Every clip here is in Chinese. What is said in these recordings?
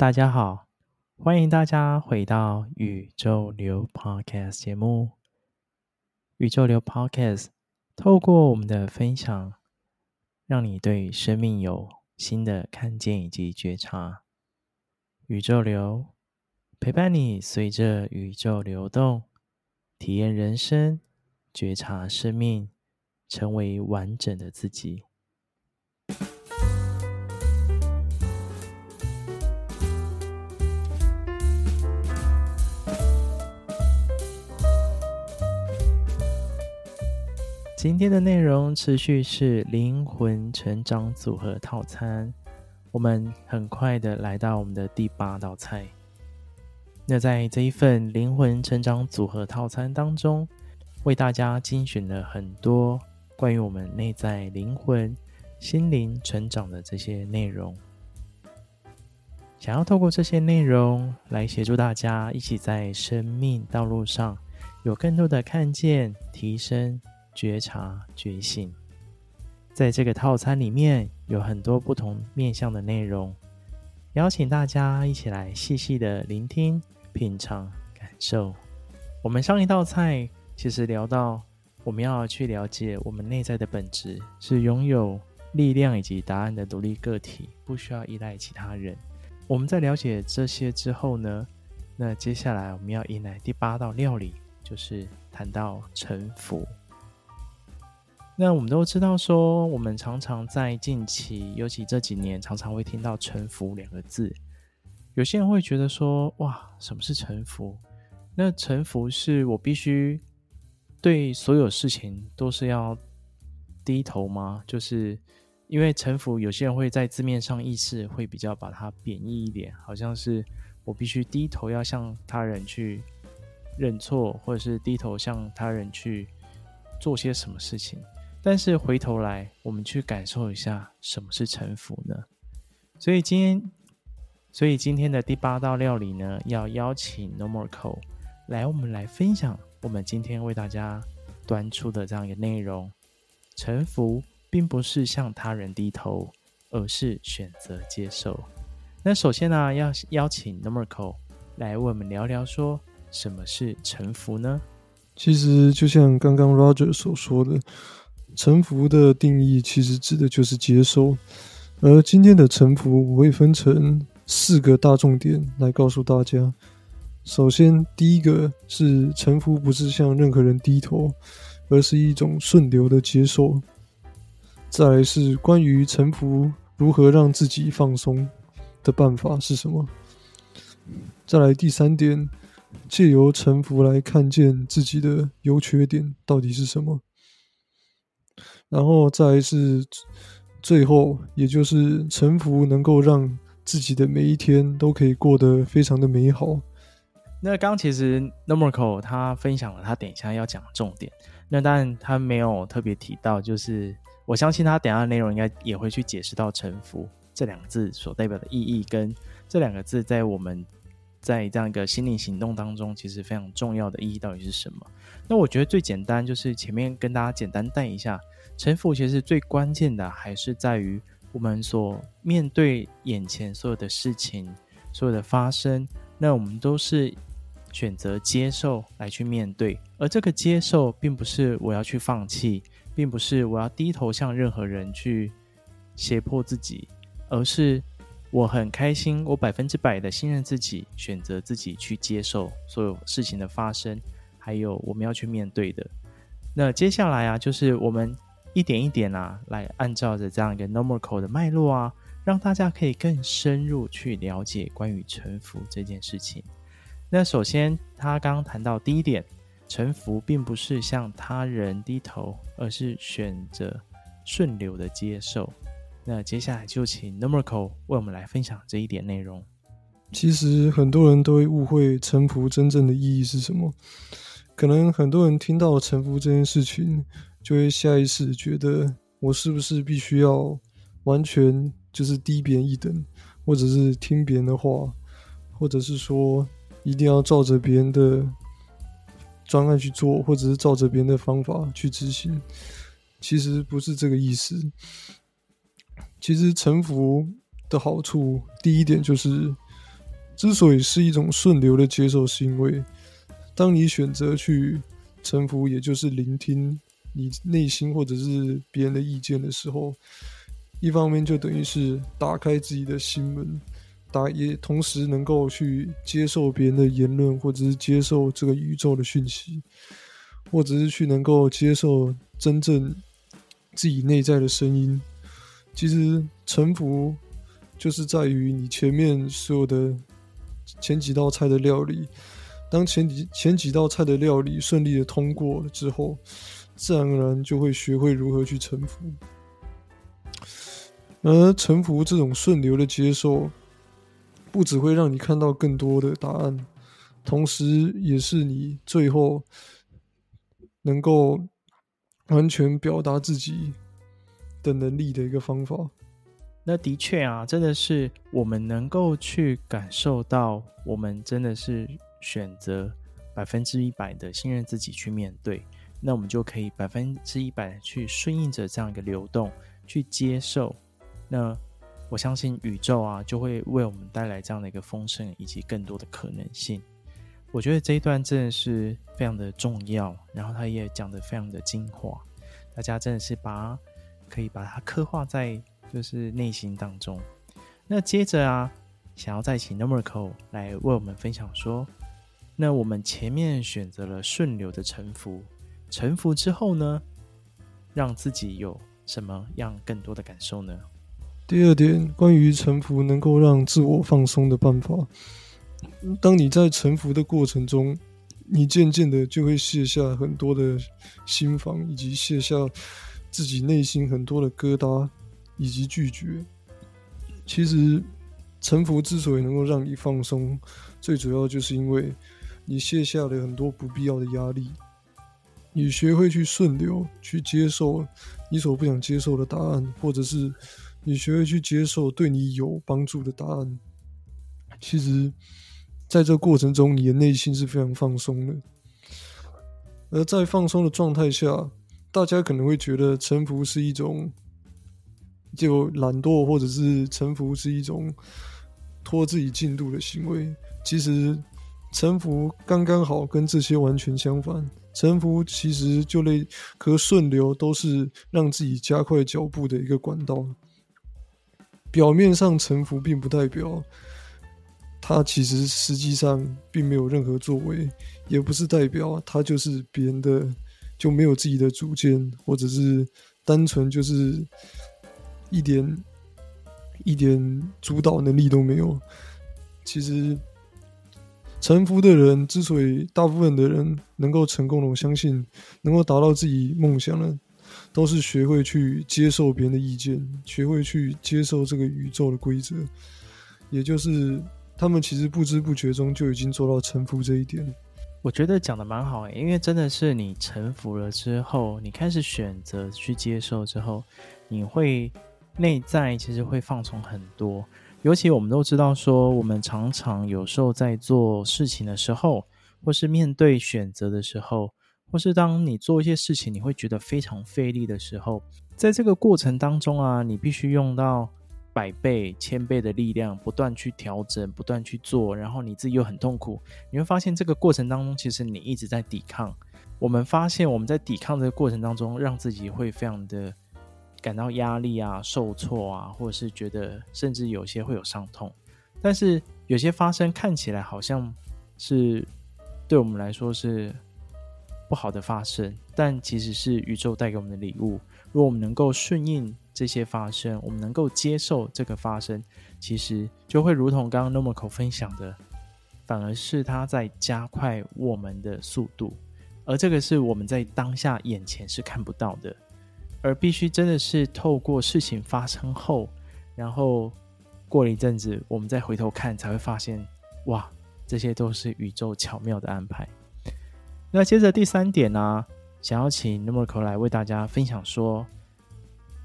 大家好，欢迎大家回到宇宙流 Podcast 节目。宇宙流 Podcast 透过我们的分享，让你对生命有新的看见以及觉察。宇宙流陪伴你，随着宇宙流动，体验人生，觉察生命，成为完整的自己。今天的内容持续是灵魂成长组合套餐，我们很快的来到我们的第八道菜。那在这一份灵魂成长组合套餐当中，为大家精选了很多关于我们内在灵魂、心灵成长的这些内容，想要透过这些内容来协助大家一起在生命道路上有更多的看见、提升。觉察、觉醒，在这个套餐里面有很多不同面向的内容，邀请大家一起来细细的聆听、品尝、感受。我们上一道菜其实聊到，我们要去了解我们内在的本质是拥有力量以及答案的独立个体，不需要依赖其他人。我们在了解这些之后呢，那接下来我们要迎来第八道料理，就是谈到臣服。那我们都知道，说我们常常在近期，尤其这几年，常常会听到“臣服”两个字。有些人会觉得说：“哇，什么是臣服？”那臣服是我必须对所有事情都是要低头吗？就是因为臣服，有些人会在字面上意思会比较把它贬义一点，好像是我必须低头要向他人去认错，或者是低头向他人去做些什么事情。但是回头来，我们去感受一下什么是臣服呢？所以今天，所以今天的第八道料理呢，要邀请 Normal 来，我们来分享我们今天为大家端出的这样一个内容。臣服并不是向他人低头，而是选择接受。那首先呢，要邀请 Normal 来为我们聊聊，说什么是臣服呢？其实就像刚刚 Roger 所说的。臣服的定义其实指的就是接受，而今天的臣服我会分成四个大重点来告诉大家。首先，第一个是臣服不是向任何人低头，而是一种顺流的接受。再来是关于臣服如何让自己放松的办法是什么？再来第三点，借由臣服来看见自己的优缺点到底是什么？然后再是最后，也就是臣服能够让自己的每一天都可以过得非常的美好。那刚其实 Normal 他分享了他等一下要讲的重点，那当然他没有特别提到，就是我相信他等下内容应该也会去解释到臣服这两个字所代表的意义，跟这两个字在我们在这样一个心灵行动当中，其实非常重要的意义到底是什么？那我觉得最简单就是前面跟大家简单带一下。臣服其实最关键的还是在于我们所面对眼前所有的事情，所有的发生，那我们都是选择接受来去面对，而这个接受并不是我要去放弃，并不是我要低头向任何人去胁迫自己，而是我很开心，我百分之百的信任自己，选择自己去接受所有事情的发生，还有我们要去面对的。那接下来啊，就是我们。一点一点啊，来按照着这样一个 normal 的脉络啊，让大家可以更深入去了解关于臣服这件事情。那首先，他刚刚谈到第一点，臣服并不是向他人低头，而是选择顺流的接受。那接下来就请 normal code 为我们来分享这一点内容。其实很多人都会误会臣服真正的意义是什么，可能很多人听到臣服这件事情。就会下意识觉得，我是不是必须要完全就是低别人一等，或者是听别人的话，或者是说一定要照着别人的专案去做，或者是照着别人的方法去执行。其实不是这个意思。其实臣服的好处，第一点就是之所以是一种顺流的接受，是因为当你选择去臣服，也就是聆听你内心或者是别人的意见的时候，一方面就等于是打开自己的心门，打也同时能够去接受别人的言论，或者是接受这个宇宙的讯息，或者是去能够接受真正自己内在的声音。其实臣服就是在于你前面所有的。前几道菜的料理，当前几前几道菜的料理顺利的通过了之后，自然而然就会学会如何去臣服。而臣服这种顺流的接受，不只会让你看到更多的答案，同时也是你最后能够完全表达自己的能力的一个方法。那的确啊，真的是我们能够去感受到，我们真的是选择百分之一百的信任自己去面对，那我们就可以百分之一百去顺应着这样一个流动，去接受。那我相信宇宙啊，就会为我们带来这样的一个丰盛以及更多的可能性。我觉得这一段真的是非常的重要，然后他也讲得非常的精华，大家真的是把可以把它刻画在。就是内心当中，那接着啊，想要再请 Noriko 来为我们分享说，那我们前面选择了顺流的沉浮，沉浮之后呢，让自己有什么样更多的感受呢？第二点，关于沉浮能够让自我放松的办法，当你在沉浮的过程中，你渐渐的就会卸下很多的心防，以及卸下自己内心很多的疙瘩。以及拒绝，其实臣服之所以能够让你放松，最主要就是因为你卸下了很多不必要的压力，你学会去顺流，去接受你所不想接受的答案，或者是你学会去接受对你有帮助的答案。其实，在这过程中，你的内心是非常放松的。而在放松的状态下，大家可能会觉得臣服是一种。就懒惰或者是臣服是一种拖自己进度的行为。其实臣服刚刚好，跟这些完全相反。臣服其实就类和顺流都是让自己加快脚步的一个管道。表面上臣服，并不代表他其实实际上并没有任何作为，也不是代表他就是别人的就没有自己的主见，或者是单纯就是。一点一点主导能力都没有。其实，臣服的人之所以大部分的人能够成功的，我相信能够达到自己梦想的，都是学会去接受别人的意见，学会去接受这个宇宙的规则。也就是他们其实不知不觉中就已经做到臣服这一点。我觉得讲的蛮好诶，因为真的是你臣服了之后，你开始选择去接受之后，你会。内在其实会放松很多，尤其我们都知道说，我们常常有时候在做事情的时候，或是面对选择的时候，或是当你做一些事情，你会觉得非常费力的时候，在这个过程当中啊，你必须用到百倍、千倍的力量，不断去调整，不断去做，然后你自己又很痛苦，你会发现这个过程当中，其实你一直在抵抗。我们发现我们在抵抗这个过程当中，让自己会非常的。感到压力啊、受挫啊，或者是觉得甚至有些会有伤痛，但是有些发生看起来好像是对我们来说是不好的发生，但其实是宇宙带给我们的礼物。如果我们能够顺应这些发生，我们能够接受这个发生，其实就会如同刚刚 Noriko 分享的，反而是它在加快我们的速度，而这个是我们在当下眼前是看不到的。而必须真的是透过事情发生后，然后过了一阵子，我们再回头看，才会发现，哇，这些都是宇宙巧妙的安排。那接着第三点呢、想要请 Noriko 来为大家分享说，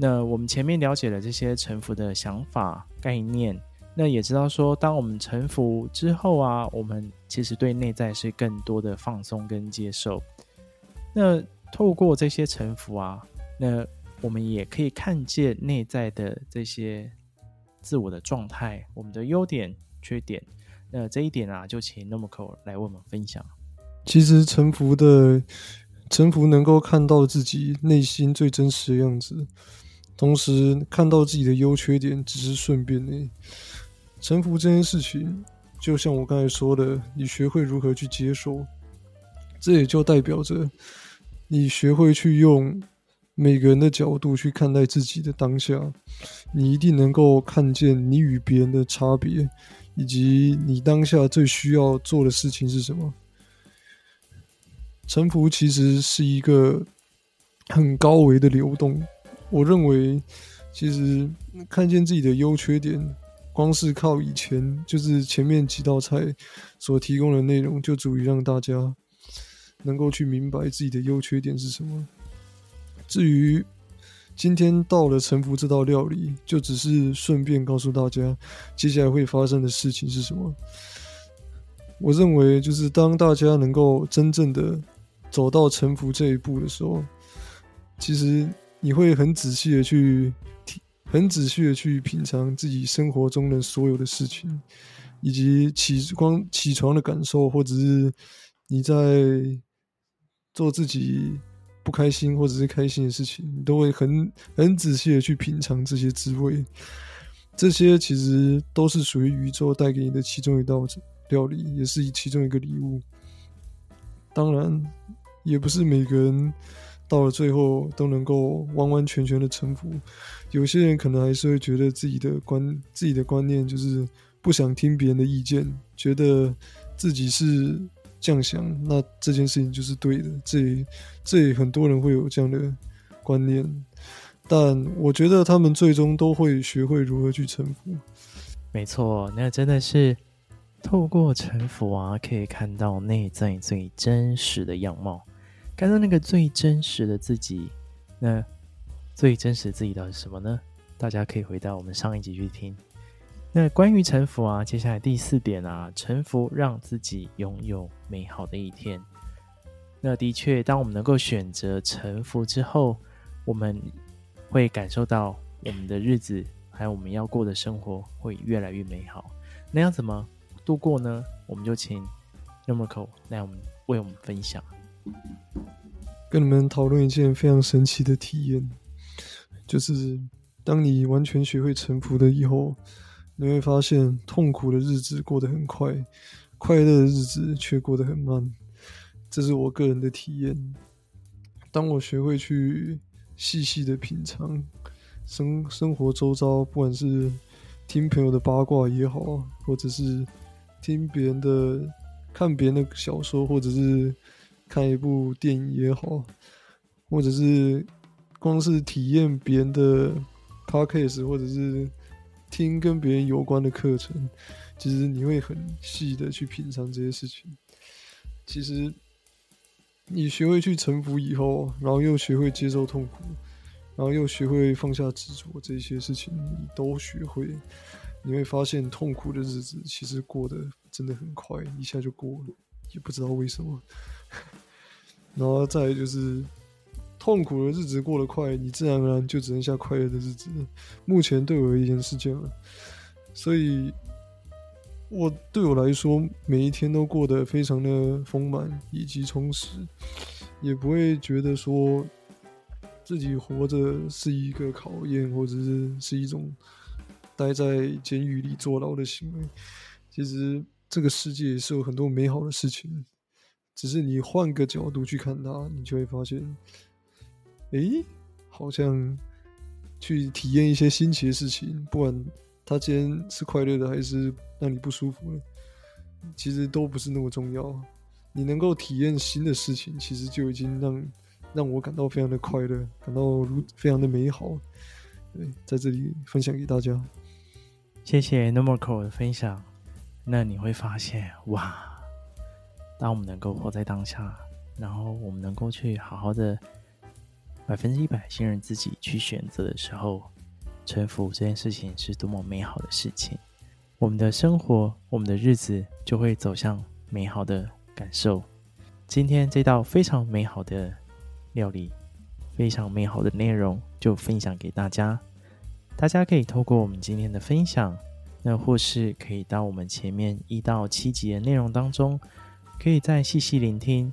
那我们前面了解了这些臣服的想法概念，那也知道说，当我们臣服之后啊，我们其实对内在是更多的放松跟接受。那透过这些臣服啊。那我们也可以看见内在的这些自我的状态，我们的优点、缺点，那这一点啊，就请 Noriko 来为我们分享。其实臣服的臣服能够看到自己内心最真实的样子，同时看到自己的优缺点，只是顺便呢。臣服这件事情，就像我刚才说的，你学会如何去接受，这也就代表着你学会去用每个人的角度去看待自己的当下，你一定能够看见你与别人的差别，以及你当下最需要做的事情是什么。臣服其实是一个很高维的流动，我认为，其实看见自己的优缺点。光是靠以前就是前面几道菜所提供的内容，就足以让大家能够去明白自己的优缺点是什么。至于今天到了臣服这道料理，就只是顺便告诉大家接下来会发生的事情是什么。我认为，就是当大家能够真正的走到臣服这一步的时候，其实你会很仔细的去。很仔细的去品尝自己生活中的所有的事情，以及起光起床的感受，或者是你在做自己不开心或者是开心的事情，你都会很很仔细的去品尝这些滋味。这些其实都是属于宇宙带给你的其中一道料理，也是其中一个礼物。当然，也不是每个人。到了最后都能够完完全全的臣服，有些人可能还是会觉得自己的观自己的观念就是不想听别人的意见，觉得自己是这样想，那这件事情就是对的。这这里很多人会有这样的观念，但我觉得他们最终都会学会如何去臣服。没错，那真的是透过臣服啊，可以看到内在最真实的样貌。看到那个最真实的自己，那最真实自己到底是什么呢？大家可以回到我们上一集去听。那关于臣服啊，接下来第四点啊，臣服让自己拥有美好的一天。那的确，当我们能够选择臣服之后，我们会感受到我们的日子还有我们要过的生活会越来越美好。那要怎么度过呢？我们就请 Noriko 来我们为我们分享。跟你们讨论一件非常神奇的体验，就是当你完全学会臣服的以后，你会发现痛苦的日子过得很快，快乐的日子却过得很慢。这是我个人的体验。当我学会去细细的品尝生生活周遭，不管是听朋友的八卦也好，或者是听别人的、看别人的小说，或者是。看一部电影也好，或者是光是体验别人的 podcast，或者是听跟别人有关的课程，其实你会很细的去品尝这些事情。其实你学会去臣服以后，然后又学会接受痛苦，然后又学会放下执着，这些事情你都学会，你会发现痛苦的日子其实过得真的很快，一下就过了，也不知道为什么。然后再就是，痛苦的日子过得快，你自然而然就只剩下快乐的日子。目前对我而言是这样，所以，我对我来说，每一天都过得非常的丰满以及充实，也不会觉得说自己活着是一个考验，或者是是一种待在监狱里坐牢的行为。其实这个世界是有很多美好的事情。只是你换个角度去看它，你就会发现，诶，好像去体验一些新奇的事情，不管它今天是快乐的还是让你不舒服的，其实都不是那么重要。你能够体验新的事情，其实就已经让让我感到非常的快乐，感到如非常的美好。对，在这里分享给大家。谢谢 Noriko 的分享。那你会发现，哇！当我们能够活在当下，然后我们能够去好好的百分之一百信任自己去选择的时候，臣服这件事情是多么美好的事情。我们的生活，我们的日子就会走向美好的感受。今天这道非常美好的料理，非常美好的内容，就分享给大家。大家可以透过我们今天的分享，那或是可以到我们前面一到七集的内容当中，可以再细细聆听。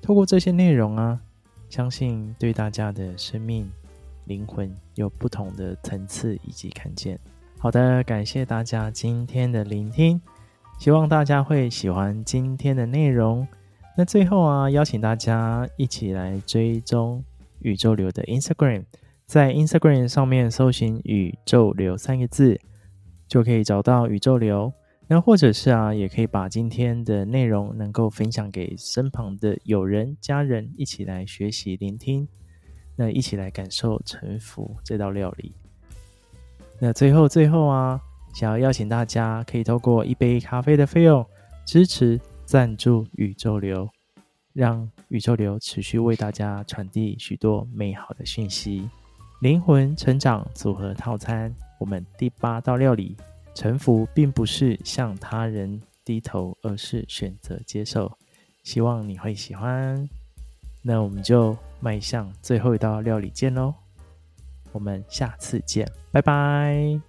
透过这些内容啊，相信对大家的生命、灵魂有不同的层次以及看见。好的，感谢大家今天的聆听，希望大家会喜欢今天的内容。那最后啊，邀请大家一起来追踪宇宙流的 Instagram，在 Instagram 上面搜寻“宇宙流”三个字，就可以找到宇宙流。那或者是啊，也可以把今天的内容能够分享给身旁的友人、家人，一起来学习、聆听，那一起来感受臣服这道料理。那最后最后啊，想要邀请大家可以透过一杯咖啡的费用支持。赞助宇宙流，让宇宙流持续为大家传递许多美好的讯息。灵魂成长组合套餐，我们第八道料理，臣服并不是向他人低头，而是选择接受。希望你会喜欢。那我们就迈向最后一道料理见喽！我们下次见，拜拜。